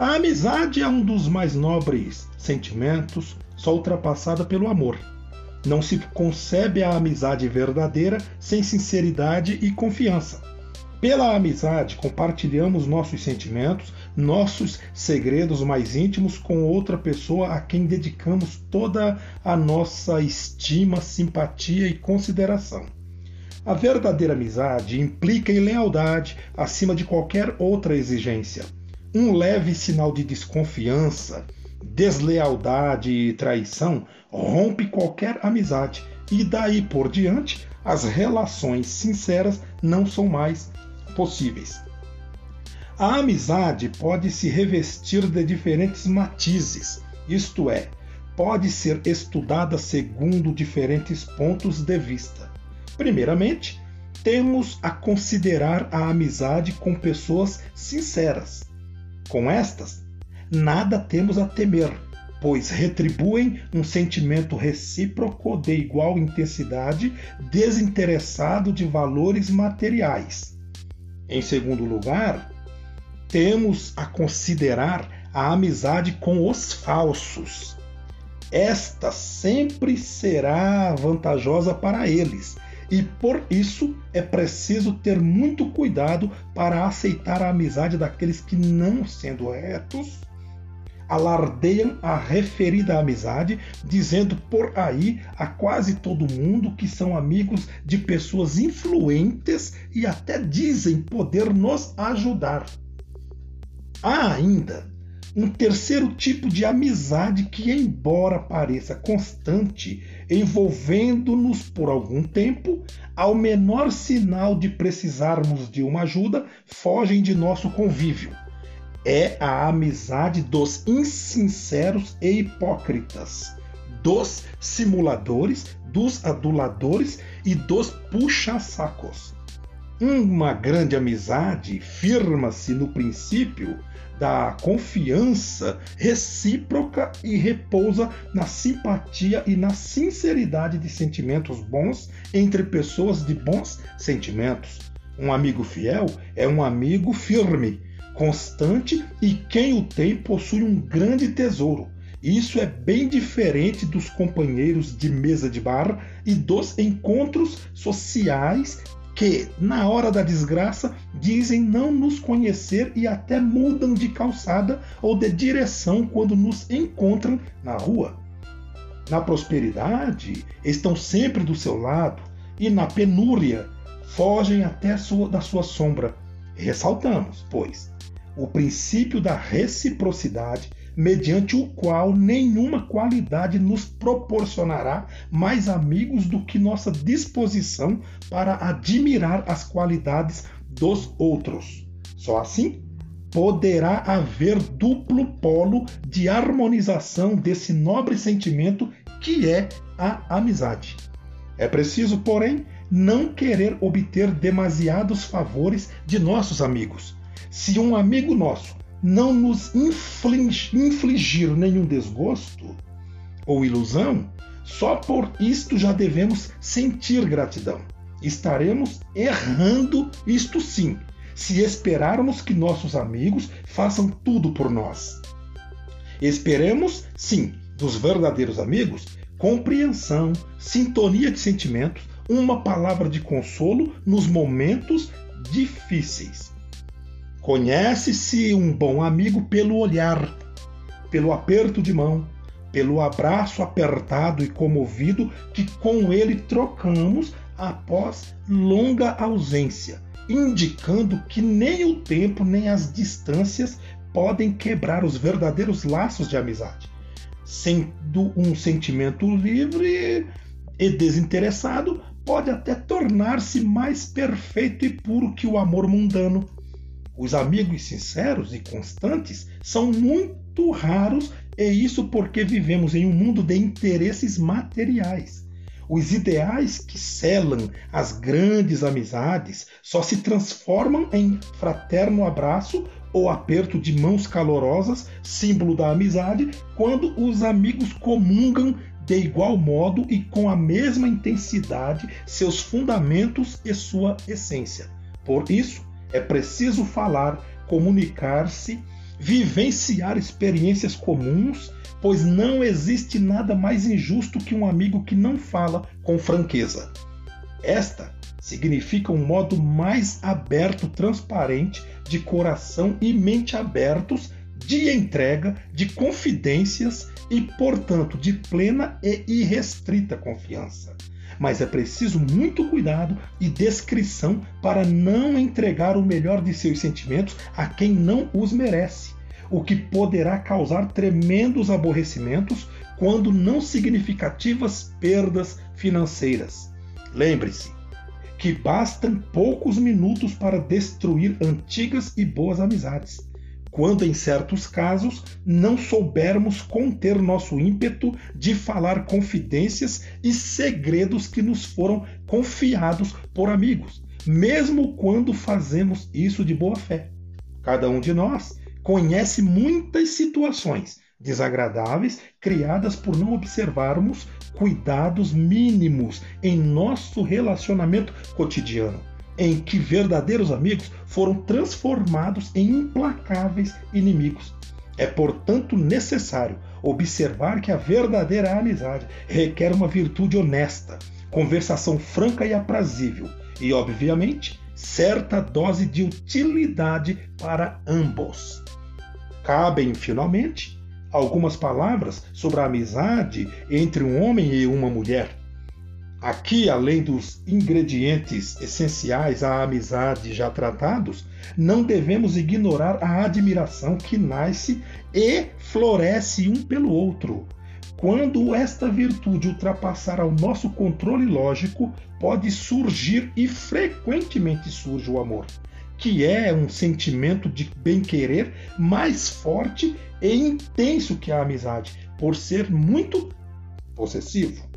A amizade é um dos mais nobres sentimentos, só ultrapassada pelo amor. Não se concebe a amizade verdadeira sem sinceridade e confiança. Pela amizade, compartilhamos nossos sentimentos, nossos segredos mais íntimos com outra pessoa a quem dedicamos toda a nossa estima, simpatia e consideração. A verdadeira amizade implica em lealdade acima de qualquer outra exigência. Um leve sinal de desconfiança, deslealdade e traição rompe qualquer amizade, e daí por diante as relações sinceras não são mais possíveis. A amizade pode se revestir de diferentes matizes, isto é, pode ser estudada segundo diferentes pontos de vista. Primeiramente, temos a considerar a amizade com pessoas sinceras. Com estas, nada temos a temer, pois retribuem um sentimento recíproco de igual intensidade, desinteressado de valores materiais. Em segundo lugar, temos a considerar a amizade com os falsos. Esta sempre será vantajosa para eles, e por isso é preciso ter muito cuidado para aceitar a amizade daqueles que, não sendo retos, alardeiam a referida amizade, dizendo por aí a quase todo mundo que são amigos de pessoas influentes e até dizem poder nos ajudar. Há ainda um terceiro tipo de amizade que, embora pareça constante, envolvendo-nos por algum tempo, ao menor sinal de precisarmos de uma ajuda, fogem de nosso convívio é a amizade dos insinceros e hipócritas, dos simuladores, dos aduladores e dos puxa-sacos. Uma grande amizade firma-se no princípio da confiança recíproca e repousa na simpatia e na sinceridade de sentimentos bons entre pessoas de bons sentimentos. Um amigo fiel é um amigo firme constante e quem o tem possui um grande tesouro. Isso é bem diferente dos companheiros de mesa de bar e dos encontros sociais que, na hora da desgraça, dizem não nos conhecer e até mudam de calçada ou de direção quando nos encontram na rua. Na prosperidade, estão sempre do seu lado e na penúria, fogem até da sua sombra. Ressaltamos, pois, o princípio da reciprocidade, mediante o qual nenhuma qualidade nos proporcionará mais amigos do que nossa disposição para admirar as qualidades dos outros. Só assim poderá haver duplo polo de harmonização desse nobre sentimento que é a amizade. É preciso, porém, não querer obter demasiados favores de nossos amigos se um amigo nosso não nos infligir nenhum desgosto ou ilusão, só por isto já devemos sentir gratidão. Estaremos errando, isto sim, se esperarmos que nossos amigos façam tudo por nós. Esperemos, sim, dos verdadeiros amigos, compreensão, sintonia de sentimentos, uma palavra de consolo nos momentos difíceis. Conhece-se um bom amigo pelo olhar, pelo aperto de mão, pelo abraço apertado e comovido que com ele trocamos após longa ausência, indicando que nem o tempo nem as distâncias podem quebrar os verdadeiros laços de amizade. Sendo um sentimento livre e desinteressado, pode até tornar-se mais perfeito e puro que o amor mundano os amigos sinceros e constantes são muito raros, e isso porque vivemos em um mundo de interesses materiais. Os ideais que selam as grandes amizades só se transformam em fraterno abraço ou aperto de mãos calorosas, símbolo da amizade, quando os amigos comungam de igual modo e com a mesma intensidade seus fundamentos e sua essência. Por isso, é preciso falar, comunicar-se vivenciar experiências comuns, pois não existe nada mais injusto que um amigo que não fala com franqueza. Esta significa um modo mais aberto, transparente, de coração e mente abertos, de entrega, de confidências e, portanto, de plena e irrestrita confiança. Mas é preciso muito cuidado e descrição para não entregar o melhor de seus sentimentos a quem não os merece, o que poderá causar tremendos aborrecimentos quando não significativas perdas financeiras. Lembre-se, que bastam poucos minutos para destruir antigas e boas amizades, quando em certos casos não soubermos conter nosso ímpeto de falar confidências e segredos que nos foram confiados por amigos, mesmo quando fazemos isso de boa fé. Cada um de nós conhece muitas situações desagradáveis criadas por não observarmos cuidados mínimos em nosso relacionamento cotidiano, em que verdadeiros amigos foram transformados em implacáveis inimigos. É, portanto, necessário observar que a verdadeira amizade requer uma virtude honesta, conversação franca e aprazível e, obviamente, certa dose de utilidade para ambos. Cabem, finalmente, algumas palavras sobre a amizade entre um homem e uma mulher. Aqui, além dos ingredientes essenciais à amizade já tratados, não devemos ignorar a admiração que nasce e floresce um pelo outro. Quando esta virtude ultrapassar ao nosso controle lógico, pode surgir e frequentemente surge o amor que é um sentimento de bem-querer mais forte e intenso que a amizade, por ser muito possessivo.